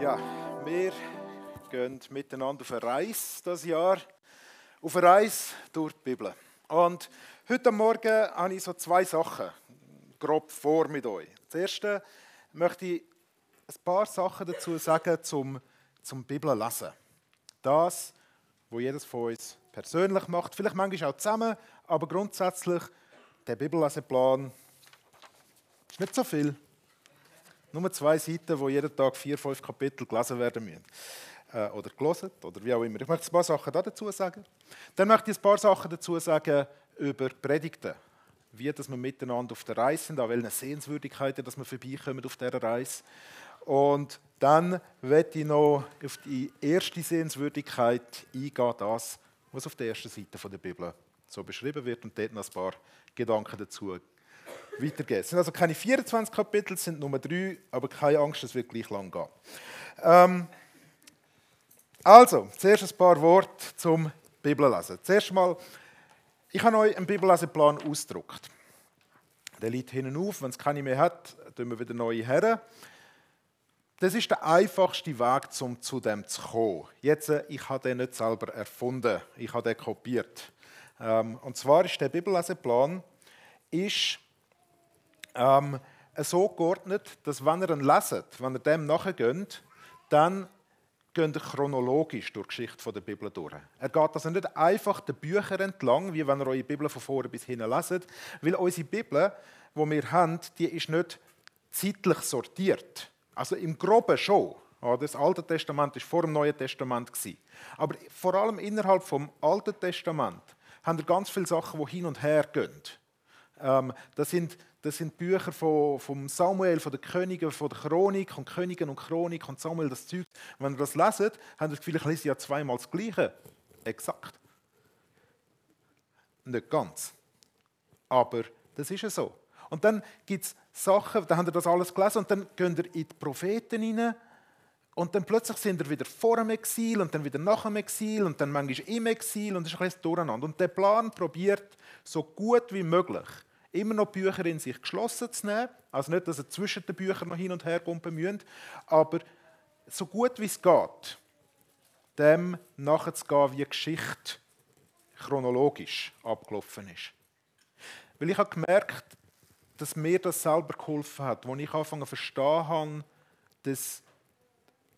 Ja, wir gehen miteinander auf eine Reise das Jahr. Auf eine Reise durch die Bibel. Und heute Morgen habe ich so zwei Sachen grob vor mit euch. Das erste möchte ich ein paar Sachen dazu sagen zum, zum Bibellesen. Das, was jedes von uns persönlich macht, vielleicht manchmal auch zusammen, aber grundsätzlich der Bibelleseplan ist nicht so viel. Nur zwei Seiten, wo jeden Tag vier, fünf Kapitel gelesen werden müssen. Äh, oder gelesen, oder wie auch immer. Ich möchte ein paar Sachen dazu sagen. Dann möchte ich ein paar Sachen dazu sagen über Predigten. Wie dass wir miteinander auf der Reise sind, an welchen Sehenswürdigkeiten dass wir vorbeikommen auf dieser Reise. Und dann werde ich noch auf die erste Sehenswürdigkeit eingehen, das, was auf der ersten Seite der Bibel so beschrieben wird und dort noch ein paar Gedanken dazu weitergehen. Es sind also keine 24 Kapitel, es sind nur drei, aber keine Angst, es wird gleich lang gehen. Ähm, also, zuerst ein paar Worte zum Bibellesen. Zuerst mal, ich habe euch einen Bibelleseplan ausgedruckt. Der liegt hinten auf, wenn es keine mehr hat, tun wir wieder neue her. Das ist der einfachste Weg, um zu dem zu kommen. Jetzt, äh, ich habe den nicht selber erfunden, ich habe den kopiert. Ähm, und zwar ist der Bibelleseplan ist ähm, so geordnet, dass wenn ihr ihn leset, wenn ihr dem nachgeht, dann geht ihr chronologisch durch die Geschichte der Bibel durch. Er geht also nicht einfach den Büchern entlang, wie wenn ihr eure Bibel von vorne bis hinten leset, weil unsere Bibel, die wir haben, die ist nicht zeitlich sortiert. Also im Groben schon. Das Alte Testament war vor dem Neuen Testament. Aber vor allem innerhalb des Alten Testament haben wir ganz viele Sachen, die hin und her gehen. Ähm, das sind das sind Bücher von, von Samuel, von den Königen, von der Chronik und Königen und Chronik und Samuel, das Zeug. Wenn ihr das leset, habt ihr das Gefühl, ich lese ja zweimal das Gleiche. Exakt. Nicht ganz. Aber das ist ja so. Und dann gibt es Sachen, da habt ihr das alles gelesen und dann geht ihr in die Propheten hinein und dann plötzlich sind ihr wieder vor dem Exil und dann wieder nach dem Exil und dann manchmal im Exil und das ist ein bisschen durcheinander. Und der Plan probiert, so gut wie möglich immer noch Bücher in sich geschlossen zu nehmen. Also nicht, dass ihr zwischen den Büchern noch hin und her kumpen müsst, aber so gut wie es geht, dem nachzugehen, wie die Geschichte chronologisch abgelaufen ist. Weil ich habe gemerkt, dass mir das selber geholfen hat, als ich angefangen zu verstehen habe, dass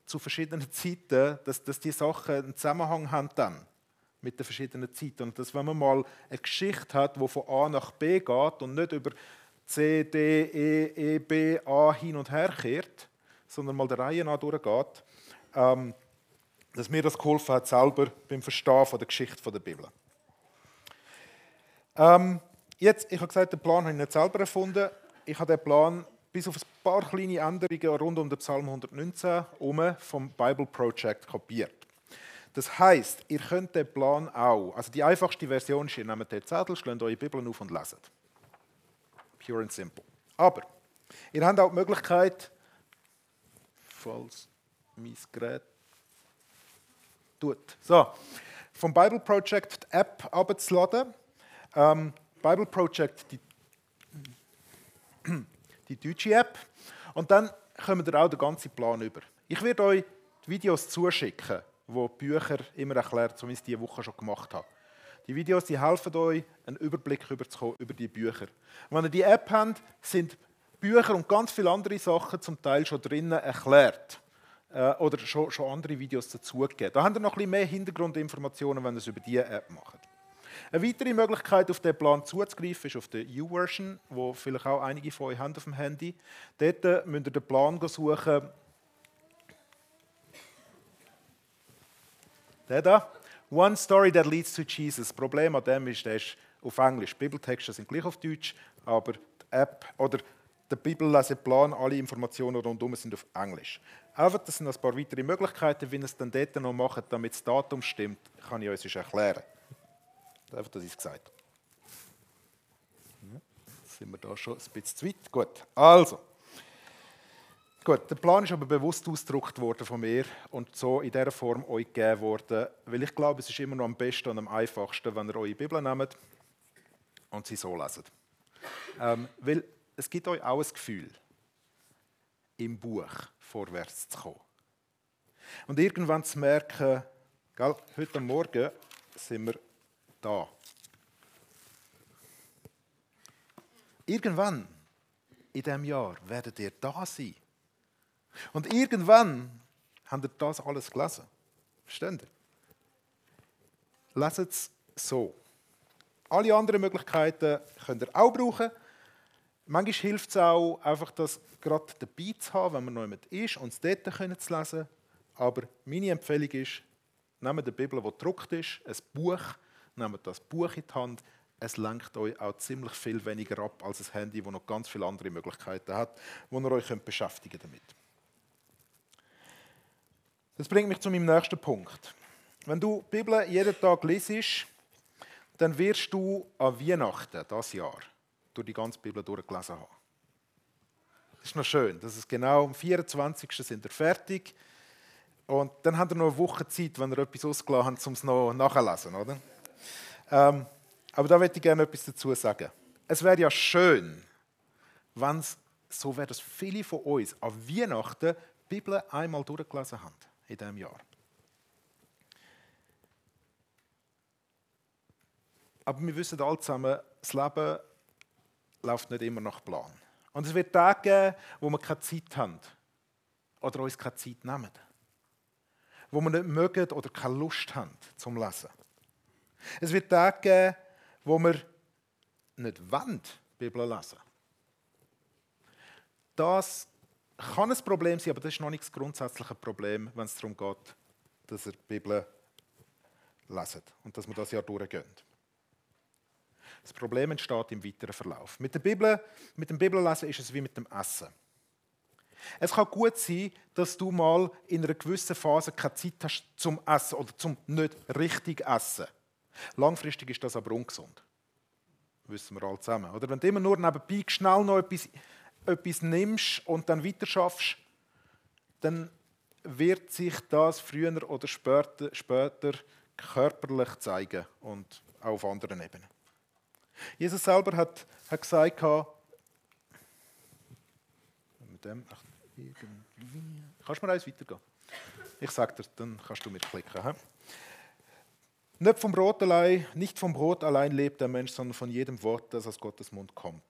zu verschiedenen Zeiten, dass, dass die Sachen einen Zusammenhang haben dann mit den verschiedenen Zeiten. Und dass, wenn man mal eine Geschichte hat, die von A nach B geht und nicht über C, D, E, E, B, A hin und her kehrt, sondern mal der Reihe nach durchgeht, ähm, dass mir das geholfen hat, selber beim Verstehen von der Geschichte der Bibel. Ähm, jetzt, ich habe gesagt, den Plan habe ich nicht selber erfunden. Ich habe den Plan bis auf ein paar kleine Änderungen rund um den Psalm 119 vom Bible Project kopiert. Das heißt, ihr könnt den Plan auch, also die einfachste Version ist, ihr nehmt den Zettel, schlägt eure Bibel auf und leset. Pure and simple. Aber ihr habt auch die Möglichkeit, falls mein Gerät tut, so, vom Bible Project die App abzuladen. Ähm, Bible Project, die, die deutsche App. Und dann kommt ihr auch den ganzen Plan über. Ich werde euch die Videos zuschicken wo Bücher immer erklärt, so wie ich es diese Woche schon gemacht habe. Die Videos die helfen euch, einen Überblick über die Bücher. Und wenn ihr die App habt, sind Bücher und ganz viele andere Sachen zum Teil schon drinnen erklärt. Äh, oder schon, schon andere Videos dazugegeben. Da habt ihr noch ein bisschen mehr Hintergrundinformationen, wenn ihr es über diese App macht. Eine weitere Möglichkeit, auf den Plan zuzugreifen, ist auf der U-Version, wo vielleicht auch einige von euch haben auf dem Handy. Dort müsst ihr den Plan suchen, Der da. One story that leads to Jesus. Das Problem an dem ist, der ist auf Englisch. Bibeltexte sind gleich auf Deutsch, aber die App oder der Bibelleseplan, alle Informationen rundum sind auf Englisch. Einfach, das sind ein paar weitere Möglichkeiten, wie ihr es dann dort noch macht, damit das Datum stimmt, kann ich euch erklären. Einfach, dass ich es gesagt habe. Sind wir da schon ein bisschen zu weit. Gut, also. Gut, der Plan ist aber bewusst ausgedruckt worden von mir und so in dieser Form euch gegeben worden, weil ich glaube, es ist immer noch am besten und am einfachsten, wenn ihr eure Bibel nehmt und sie so leset. Ähm, weil es gibt euch auch ein Gefühl, im Buch vorwärts zu kommen. Und irgendwann zu merken, gell, heute Morgen sind wir da. Irgendwann in diesem Jahr werdet ihr da sein. Und irgendwann habt ihr das alles gelesen. Versteht ihr? Leset es so. Alle anderen Möglichkeiten könnt ihr auch brauchen. Manchmal hilft es auch, einfach das gerade dabei zu haben, wenn man noch jemand ist und es dort können zu lesen. Aber meine Empfehlung ist, nehmt die Bibel, die gedruckt ist, ein Buch, nehmt das Buch in die Hand. Es lenkt euch auch ziemlich viel weniger ab als ein Handy, das noch ganz viele andere Möglichkeiten hat, wo ihr euch könnt beschäftigen damit. Das bringt mich zu meinem nächsten Punkt. Wenn du die Bibel jeden Tag liest, dann wirst du an Weihnachten das Jahr durch die ganze Bibel durchgelesen haben. Das ist noch schön. Das ist genau am 24. sind wir fertig. Und dann habt ihr noch eine Woche Zeit, wenn ihr etwas ausgelassen habt, um es noch nachzulesen. Oder? Ähm, aber da möchte ich gerne etwas dazu sagen. Es wäre ja schön, wenn es so wäre, dass viele von uns an Weihnachten die Bibel einmal durchgelesen haben in diesem Jahr. Aber wir wissen alle zusammen, das Leben läuft nicht immer nach Plan. Und es wird Tage geben, wo wir keine Zeit haben oder uns keine Zeit nehmen. Wo wir nicht mögen oder keine Lust haben zum Lesen. Es wird Tage geben, wo wir nicht wollen, Bibel lesen. Das kann ein Problem sein, aber das ist noch nicht das grundsätzliche Problem, wenn es darum geht, dass ihr die Bibel lesen und dass wir das Jahr durchgehen. Das Problem entsteht im weiteren Verlauf. Mit, der Bibel, mit dem Bibellesen ist es wie mit dem Essen. Es kann gut sein, dass du mal in einer gewissen Phase keine Zeit hast zum Essen oder zum nicht richtig Essen. Langfristig ist das aber ungesund. Wissen wir alle zusammen. Oder wenn du immer nur nebenbei schnell noch etwas, etwas nimmst und dann weiter schaffst, dann wird sich das früher oder später, später körperlich zeigen und auch auf anderen Ebenen. Jesus selber hat, hat gesagt, kannst du mir eins weitergehen? Ich sage dir, dann kannst du mitklicken. He? Nicht vom Brot allein, nicht vom Brot allein lebt der Mensch, sondern von jedem Wort, das aus Gottes Mund kommt.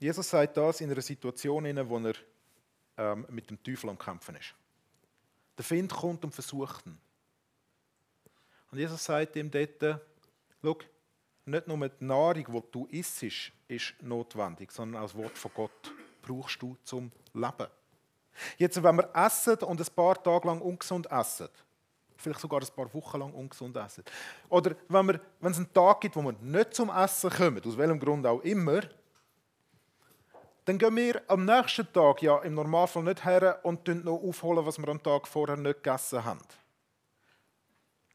Jesus sagt das in einer Situation, in der er ähm, mit dem Teufel am Kämpfen ist. Der Find kommt und versucht ihn. Und Jesus sagt ihm dort, Schau, nicht nur die Nahrung, die du isst, ist notwendig, sondern das Wort von Gott brauchst du zum Leben. Jetzt, wenn wir essen und ein paar Tage lang ungesund essen, vielleicht sogar ein paar Wochen lang ungesund essen, oder wenn, wir, wenn es einen Tag gibt, wo wir nicht zum Essen kommen, aus welchem Grund auch immer, dann gehen wir am nächsten Tag ja im Normalfall nicht her und noch aufholen, was wir am Tag vorher nicht gegessen haben.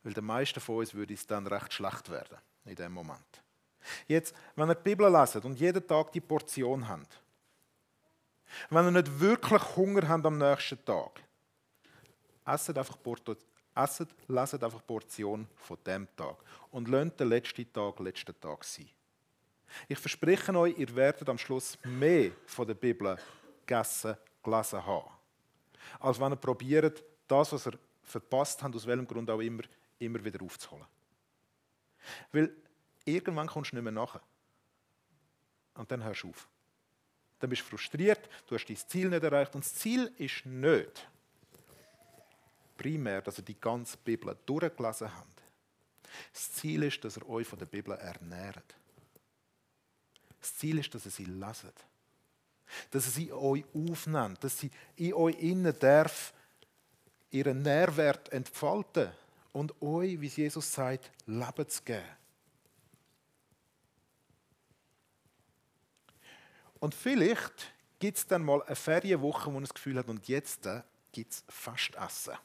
Weil den meisten von uns würde es dann recht schlecht werden in dem Moment. Jetzt, wenn ihr die Bibel leset und jeden Tag die Portion habt, wenn ihr nicht wirklich Hunger habt am nächsten Tag, esset einfach esset, leset einfach Portion von dem Tag und lasst den letzten Tag letzten Tag sein. Ich verspreche euch, ihr werdet am Schluss mehr von der Bibel gegessen, gelesen haben, als wenn ihr probiert, das, was ihr verpasst habt, aus welchem Grund auch immer, immer wieder aufzuholen. Weil irgendwann kommst du nicht mehr nach. Und dann hörst du auf. Dann bist du frustriert, du hast dein Ziel nicht erreicht. Und das Ziel ist nicht primär, dass ihr die ganze Bibel durchgelesen habt. Das Ziel ist, dass ihr euch von der Bibel ernährt. Das Ziel ist, dass ihr sie leset. Dass ihr sie euch aufnimmt, dass sie in euch innen darf ihren Nährwert entfalten und euch, wie Jesus sagt, Leben zu geben. Und vielleicht gibt es dann mal eine Ferienwoche, wo man das Gefühl hat, und jetzt äh, gibt es Fastessen.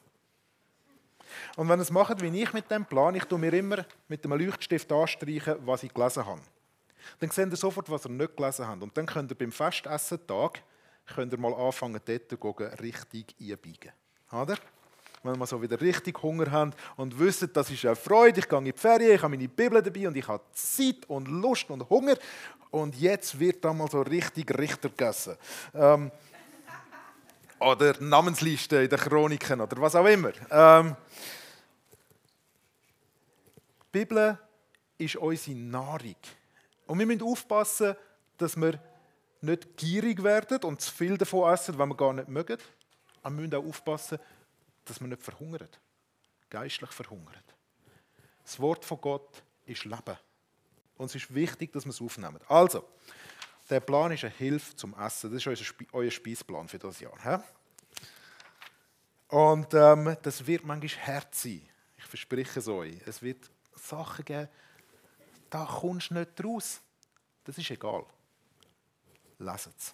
Und wenn ihr es macht, wie ich mit dem Plan, ich tue mir immer mit einem Leuchtstift anstreichen, was ich gelesen habe. Dann seht ihr sofort, was ihr nicht gelesen habt. Und dann könnt ihr beim Festessen-Tag mal anfangen, dort richtig einbiegen. Oder? wenn wir so wieder richtig Hunger haben und wissen, das ist eine Freude, ich gehe in die Ferien, ich habe meine Bibel dabei und ich habe Zeit und Lust und Hunger und jetzt wird da mal so richtig Richter gegessen. Ähm, oder Namensliste in den Chroniken oder was auch immer. Ähm, die Bibel ist unsere Nahrung. Und wir müssen aufpassen, dass wir nicht gierig werden und zu viel davon essen, was wir gar nicht mögen. Aber wir müssen auch aufpassen, dass wir nicht verhungern. Geistlich verhungern. Das Wort von Gott ist Leben. Und es ist wichtig, dass wir es aufnehmen. Also, der Plan ist eine Hilfe zum Essen. Das ist euer Speisplan für das Jahr. He? Und ähm, das wird manchmal hart sein. Ich verspreche es euch. Es wird Sachen geben, da kommst du nicht raus. Das ist egal. Leset es.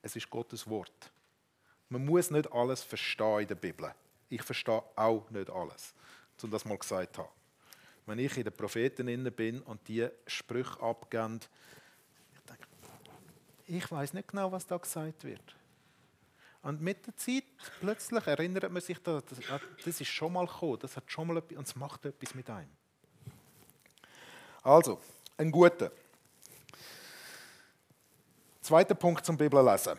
Es ist Gottes Wort. Man muss nicht alles verstehen in der Bibel. Ich verstehe auch nicht alles, um das mal gesagt zu haben. Wenn ich in den Propheten bin und die Sprüche abgeben, ich denke, ich weiß nicht genau, was da gesagt wird. Und mit der Zeit plötzlich erinnert man sich, das, das ist schon mal gekommen, das hat schon mal etwas, und es macht etwas mit einem. Also, ein guter. Zweiter Punkt zum Bibellesen.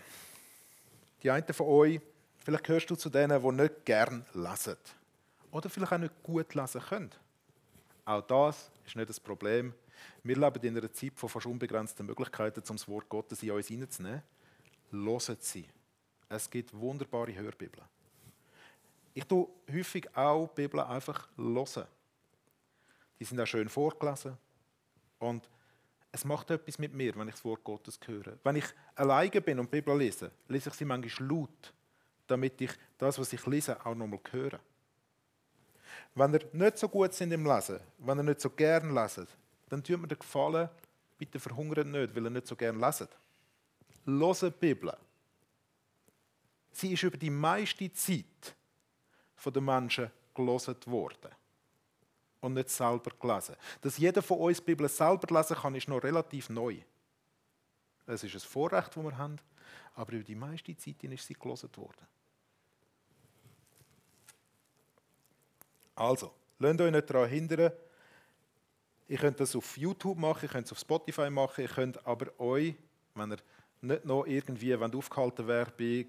Die einen von euch, vielleicht gehörst du zu denen, die nicht gern lesen. Oder vielleicht auch nicht gut lesen können. Auch das ist nicht das Problem. Wir leben in einer Zeit von fast unbegrenzten Möglichkeiten, um das Wort Gottes in uns hineinzunehmen. Hören sie. Es gibt wunderbare Hörbibeln. Ich tue häufig auch Bibeln einfach hören. Die sind auch schön vorgelesen. Und es macht etwas mit mir, wenn ich das Wort Gottes höre. Wenn ich alleine bin und die Bibel lese, lese ich sie manchmal laut, damit ich das, was ich lese, auch nochmal höre. Wenn ihr nicht so gut sind im Lesen, wenn ihr nicht so gern leset, dann tut mir den Gefallen, bitte verhungert nicht, weil ihr nicht so gern leset. Lose die Bibel. Sie ist über die meiste Zeit von den Menschen gelesen worden und nicht selber gelesen. Dass jeder von uns die Bibel selber lesen kann, ist noch relativ neu. Es ist ein Vorrecht, das wir haben, aber über die meiste Zeit ist sie gelesen worden. Also, lasst euch nicht daran hindern. Ihr könnt das auf YouTube machen, ihr könnt es auf Spotify machen, ihr könnt aber euch, wenn ihr nicht noch irgendwie wenn aufgehalten, werden,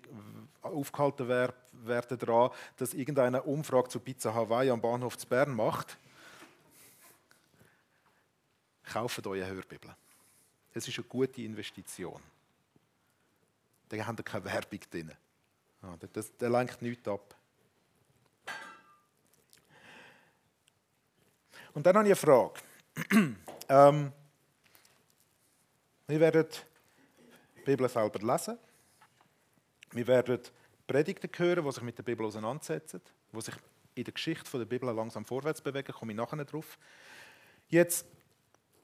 aufgehalten werden daran, dass irgendeine Umfrage zu Pizza Hawaii am Bahnhof zu Bern macht, kauft euch eine Hörbibel. Es ist eine gute Investition. Da habt ihr keine Werbung drin. Das, der lenkt nichts ab. Und dann habe ich eine Frage. ähm, wir werden die Bibel selber lesen. Wir werden Predigten hören, die sich mit der Bibel auseinandersetzen, die sich in der Geschichte der Bibel langsam vorwärts bewegen. Da komme ich nachher drauf. Jetzt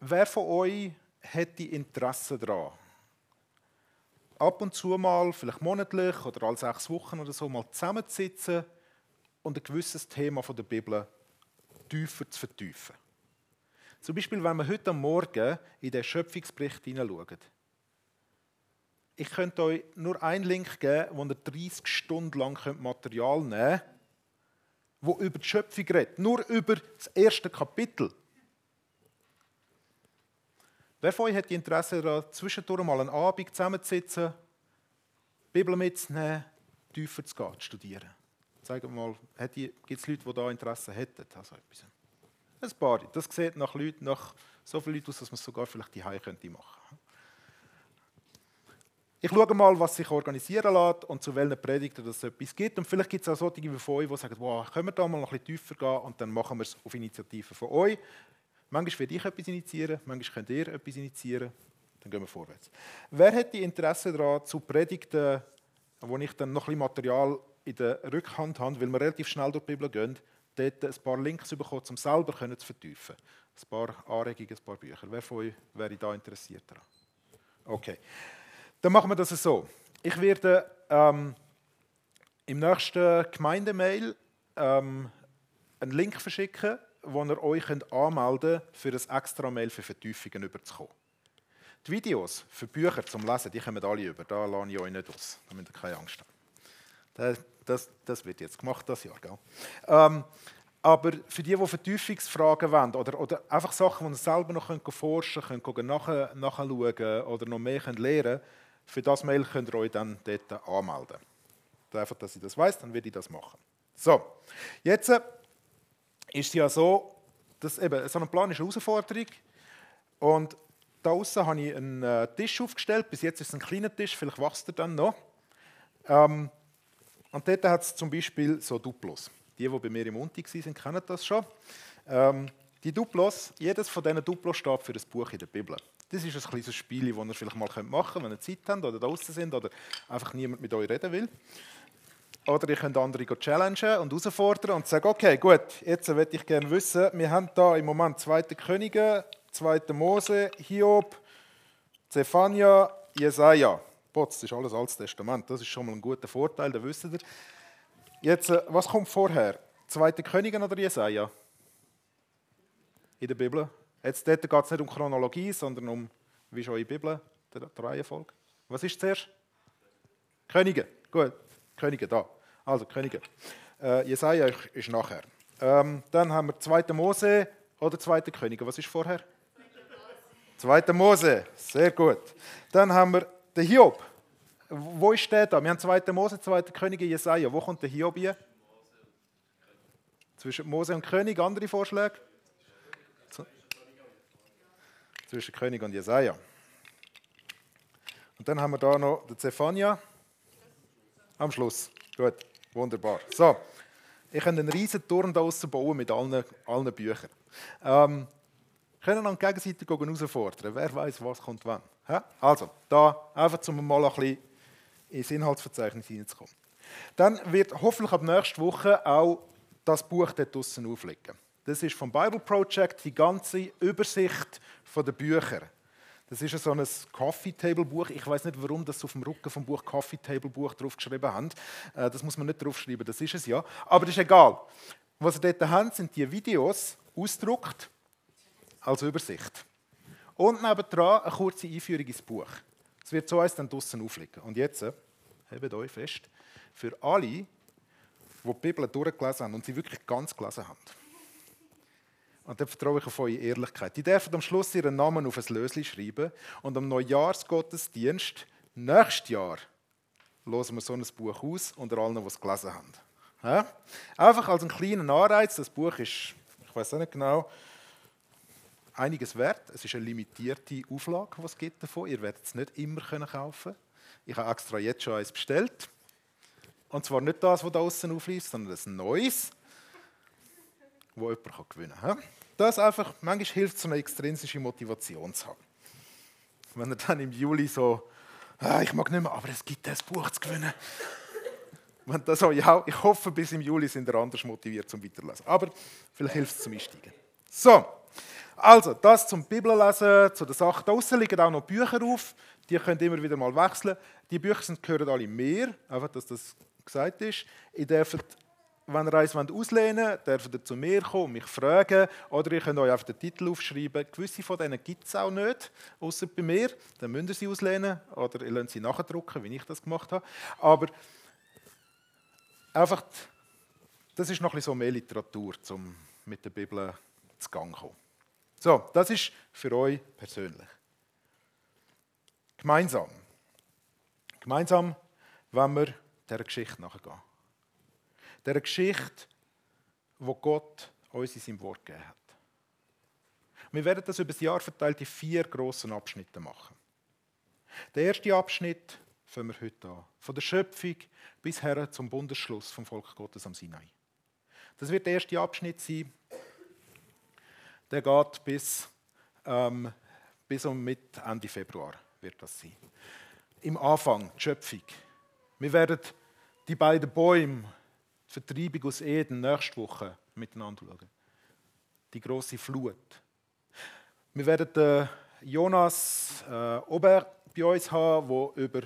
Wer von euch hätte Interesse daran? Ab und zu mal, vielleicht monatlich oder alle sechs Wochen oder so, mal zusammenzusitzen und ein gewisses Thema von der Bibel tiefer zu vertiefen. Zum Beispiel, wenn wir heute Morgen in den Schöpfungsbericht hineinschauen. Ich könnte euch nur einen Link geben, wo ihr 30 Stunden lang Material nehmen könnt, wo über die Schöpfung redet. Nur über das erste Kapitel. Wer von euch hat Interesse daran, zwischendurch mal einen Abend zusammenzusitzen, die Bibel mitzunehmen, tiefer zu gehen, zu studieren? Sagen mal, gibt es Leute, die da Interesse hätten? Also etwas. Ein paar. Das sieht nach, Leuten, nach so vielen Leuten aus, dass man es sogar vielleicht die machen könnte. Ich schaue mal, was sich organisieren lässt und zu welchen Predigten es etwas gibt. Und vielleicht gibt es auch solche wie von euch, die sagen, wow, können wir da mal noch ein bisschen tiefer gehen und dann machen wir es auf Initiative von euch. Manchmal werde ich etwas initiieren, manchmal könnt ihr etwas initiieren. Dann gehen wir vorwärts. Wer hätte Interesse daran, zu Predigten, wo ich dann noch ein bisschen Material in der Rückhand habe, weil wir relativ schnell durch die Bibel gehen, dort ein paar Links bekommen, um selber zu vertiefen. Ein paar Anregungen, ein paar Bücher. Wer von euch wäre da interessiert daran? Okay. Dann machen wir das so. Ich werde ähm, im nächsten Gemeindemail ähm, einen Link verschicken wo ihr euch anmelden könnt, für ein extra Mail für Vertiefungen überzukommen. Die Videos für Bücher zum Lesen, die kommen alle über. Da lasse ich euch nicht aus. Da müsst ihr keine Angst haben. Das, das wird jetzt gemacht, das Jahr. Gell? Ähm, aber für die, die Vertiefungsfragen wollen oder, oder einfach Sachen, die ihr selber noch könnt forschen könnt, könnt nach, nachschauen oder noch mehr könnt lernen für das Mail könnt ihr euch dann dort anmelden. Einfach, dass ich das weiß, dann werde ich das machen. So, jetzt äh, ist es ja so, dass eben, so ein Plan ist eine Herausforderung. Und da außen habe ich einen äh, Tisch aufgestellt. Bis jetzt ist es ein kleiner Tisch, vielleicht wächst er dann noch. Ähm, und dort hat es zum Beispiel so Duplos. Die, die bei mir im Unti waren, kennen das schon. Ähm, die Duplos, jedes von diesen Duplos steht für ein Buch in der Bibel. Das ist ein kleines Spiel, das ihr vielleicht mal machen könnt, wenn ihr Zeit habt oder draußen sind oder einfach niemand mit euch reden will. Oder ihr könnt andere challengen und herausfordern und sagen, okay, gut, jetzt möchte ich gerne wissen, wir haben da im Moment 2. Könige, 2. Mose, Hiob, Zephania, Jesaja. Potz, das ist alles Altes Testament, das ist schon mal ein guter Vorteil, da wisst ihr. Jetzt, äh, was kommt vorher? 2. Könige oder Jesaja? In der Bibel? Jetzt dort geht es nicht um Chronologie, sondern um, wie schon in der Bibel, der Reihenfolge. Was ist zuerst? Könige. Gut, Könige da. Also Könige. Äh, Jesaja ist nachher. Ähm, dann haben wir 2. Mose oder 2. Könige. Was ist vorher? 2. Mose. Sehr gut. Dann haben wir den Hiob. Wo ist der da? Wir haben 2. Mose, 2. Könige, Jesaja. Wo kommt der Hiob hier? Zwischen Mose und König. Andere Vorschläge? zwischen König und Jesaja. Und dann haben wir da noch den Zephania am Schluss. Gut, wunderbar. So, ich kann einen riesen Turm da bauen mit allen, allen Büchern. Ähm, können dann gegenseitig herausfordern. Wer weiß, was kommt wann. Ja? Also, da einfach zum mal ein bisschen ins Inhaltsverzeichnis hineinzukommen. Dann wird hoffentlich ab nächster Woche auch das Buch dort draussen auflegen. Das ist vom Bible Project die ganze Übersicht der Bücher. Das ist so ein Coffee Table Buch. Ich weiß nicht, warum das auf dem Rücken vom Buch Coffee Table Buch draufgeschrieben haben. Äh, das muss man nicht draufschreiben, das ist es ja. Aber das ist egal. Was Sie dort haben, sind die Videos ausgedruckt als Übersicht. Und nebendran eine kurze Einführung ins Buch. Es wird so eins dann draußen aufliegen. Und jetzt, äh, hebt euch fest, für alle, die die Bibel durchgelesen haben und sie wirklich ganz gelesen haben und dann vertraue ich auf eure Ehrlichkeit. Die dürfen am Schluss ihren Namen auf ein Lösli schreiben und am Neujahrsgottesdienst nächstes Jahr hören wir so ein Buch aus unter allen, die es gelesen haben. Ja? Einfach als einen kleinen Anreiz. Das Buch ist, ich weiß auch nicht genau, einiges wert. Es ist eine limitierte Auflage, die es gibt davon. Ihr werdet es nicht immer kaufen können Ich habe extra jetzt schon eins bestellt. Und zwar nicht das, was da außen aufliest, sondern ein neues, das jemand gewinnen kann das einfach, manchmal hilft es, so eine extrinsische Motivation zu haben. Wenn er dann im Juli so, ah, ich mag nicht mehr, aber es gibt das Buch zu gewinnen. Wenn das so, ja, ich hoffe, bis im Juli sind er anders motiviert zum Weiterlesen. Aber vielleicht hilft es zum Einsteigen. So, also, das zum Bibellesen, zu der Sache. Da außen liegen auch noch Bücher auf, die könnt ihr immer wieder mal wechseln. Die Bücher sind, gehören alle mehr, einfach, dass das gesagt ist. Ihr dürft wenn ihr eins auslehnen wollt, dürft ihr zu mir kommen und mich fragen. Oder ihr könnt euch einfach den Titel aufschreiben. Gewisse von denen gibt es auch nicht, außer bei mir. Dann müsst ihr sie auslehnen oder ihr lasst sie nachdrucken, wie ich das gemacht habe. Aber einfach, das ist noch ein bisschen so mehr Literatur, um mit der Bibel zu Gang zu kommen. So, das ist für euch persönlich. Gemeinsam. Gemeinsam wenn wir dieser Geschichte nachgehen der Geschichte, wo Gott uns in seinem Wort gegeben hat. Wir werden das über das Jahr verteilt in vier grossen Abschnitte machen. Der erste Abschnitt fangen wir heute an. Von der Schöpfung bis her zum Bundesschluss vom Volk Gottes am Sinai. Das wird der erste Abschnitt sein. Der geht bis, ähm, bis um mit Ende Februar wird das sein. Im Anfang die Schöpfung. Wir werden die beiden Bäume Vertreibung aus Eden nächste Woche miteinander schauen. Die große Flut. Wir werden den Jonas äh, Ober bei uns haben, der über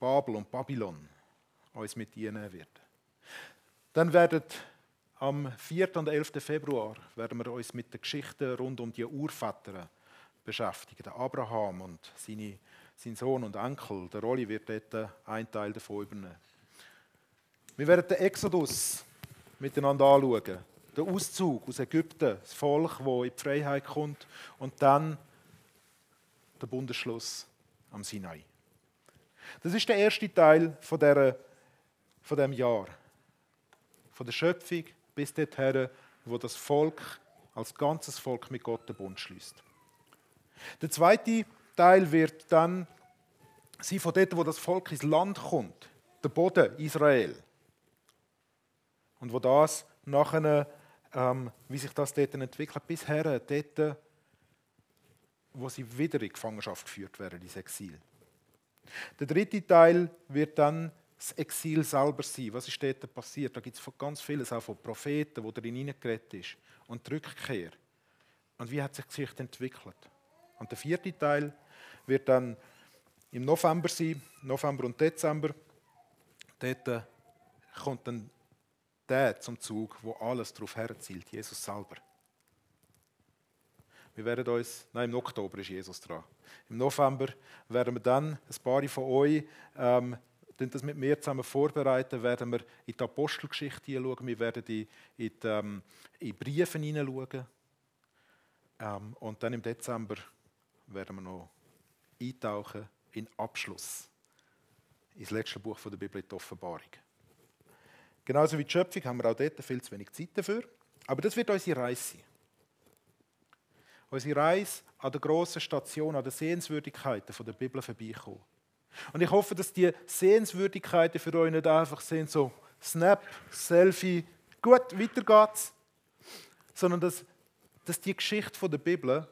Babel und Babylon uns mit ihnen wird. Dann werden am 4. und 11. Februar werden wir uns mit den Geschichten rund um die Urväter beschäftigen. Abraham und seine, sein Sohn und Enkel. Der Rolli wird dort einen Teil davon übernehmen. Wir werden den Exodus miteinander anschauen. Den Auszug aus Ägypten, das Volk, das in die Freiheit kommt. Und dann der Bundesschluss am Sinai. Das ist der erste Teil von dieser von dem Jahr. Von der Schöpfung bis dorthin, wo das Volk als ganzes Volk mit Gott den Bund schließt. Der zweite Teil wird dann sein von dort, wo das Volk ins Land kommt, der Boden Israel. Und wo das nachher, ähm, wie sich das dort entwickelt, bisher dort, wo sie wieder in Gefangenschaft geführt werden, ins Exil. Der dritte Teil wird dann das Exil selber sein. Was ist dort passiert? Da gibt es ganz vieles, auch von Propheten, wo darin hineingeredet ist. Und die Rückkehr. Und wie hat sich die Geschichte entwickelt? Und der vierte Teil wird dann im November sein, November und Dezember. Dort äh, kommt dann der zum Zug, wo alles darauf herzielt, Jesus selber. Wir werden uns, nein, im Oktober ist Jesus dran. Im November werden wir dann, ein paar von euch, ähm, das mit mir zusammen vorbereiten, werden wir in die Apostelgeschichte hineinschauen, wir werden in, in, die, ähm, in Briefe hineinschauen. Ähm, und dann im Dezember werden wir noch eintauchen in Abschluss, ins letzte Buch der Bibel, die Offenbarung. Genauso wie die Schöpfung haben wir auch dort viel zu wenig Zeit dafür. Aber das wird unsere Reise sein. Unsere Reise an der grossen Station, an den Sehenswürdigkeiten der Bibel vorbeikommen. Und ich hoffe, dass die Sehenswürdigkeiten für euch nicht einfach sind, so Snap, Selfie, gut, weiter geht's. Sondern dass, dass die Geschichte der Bibel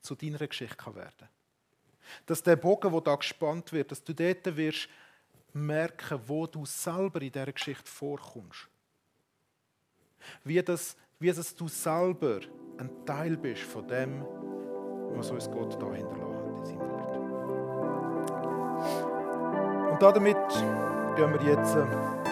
zu deiner Geschichte kann werden Dass der Bogen, der da gespannt wird, dass du dort wirst merken, wo du selber in dieser Geschichte vorkommst. Wie, das, wie das du selber ein Teil bist von dem, was uns Gott da hinterlassen hat in seinem Wort. Und damit gehen wir jetzt